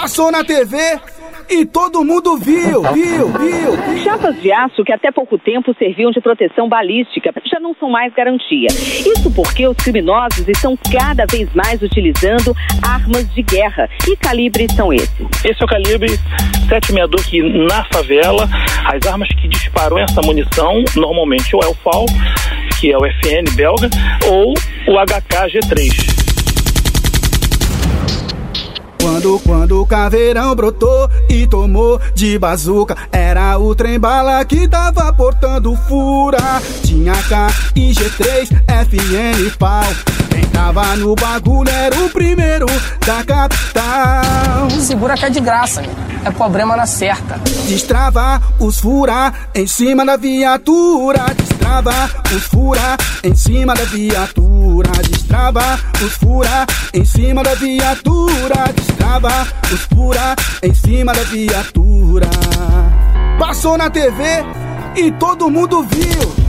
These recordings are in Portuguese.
Passou na TV e todo mundo viu, viu, viu. Chapas de aço que até pouco tempo serviam de proteção balística já não são mais garantia. Isso porque os criminosos estão cada vez mais utilizando armas de guerra. Que calibres são esses? Esse é o calibre 762 que na favela, as armas que disparam essa munição, normalmente ou é o FAL, que é o FN belga, ou o HK G3. Quando, quando o caveirão brotou e tomou de bazuca, era o trem bala que tava portando fura. Tinha K e G3, FN pau. Quem tava no bagulho era o primeiro da capital. Segura que é de graça, é problema na certa. Destrava os fura em cima da viatura. Destrava os fura em cima da viatura. Destrava os fura em cima da viatura. Destrava os fura em cima da viatura. Passou na TV e todo mundo viu.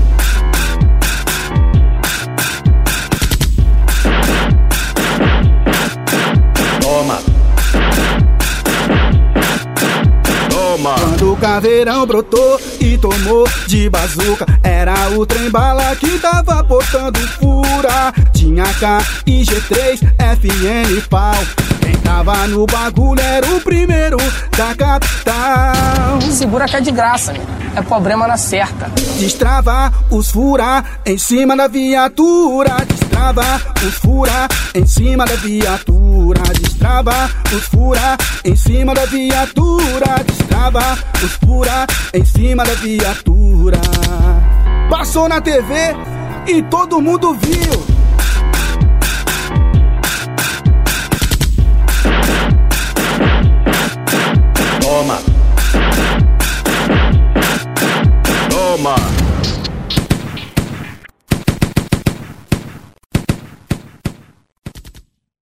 Caveirão brotou e tomou de bazuca, era o trem bala que tava portando fura. Tinha K e G3, FN pau. Quem tava no bagulho era o primeiro da capital. Segura que é de graça, é problema na certa. Destrava os fura em cima da viatura. Destrava os fura em cima da viatura. Destrava os fura em cima da viatura. Destrava os fura em cima da viatura. Passou na TV e todo mundo viu.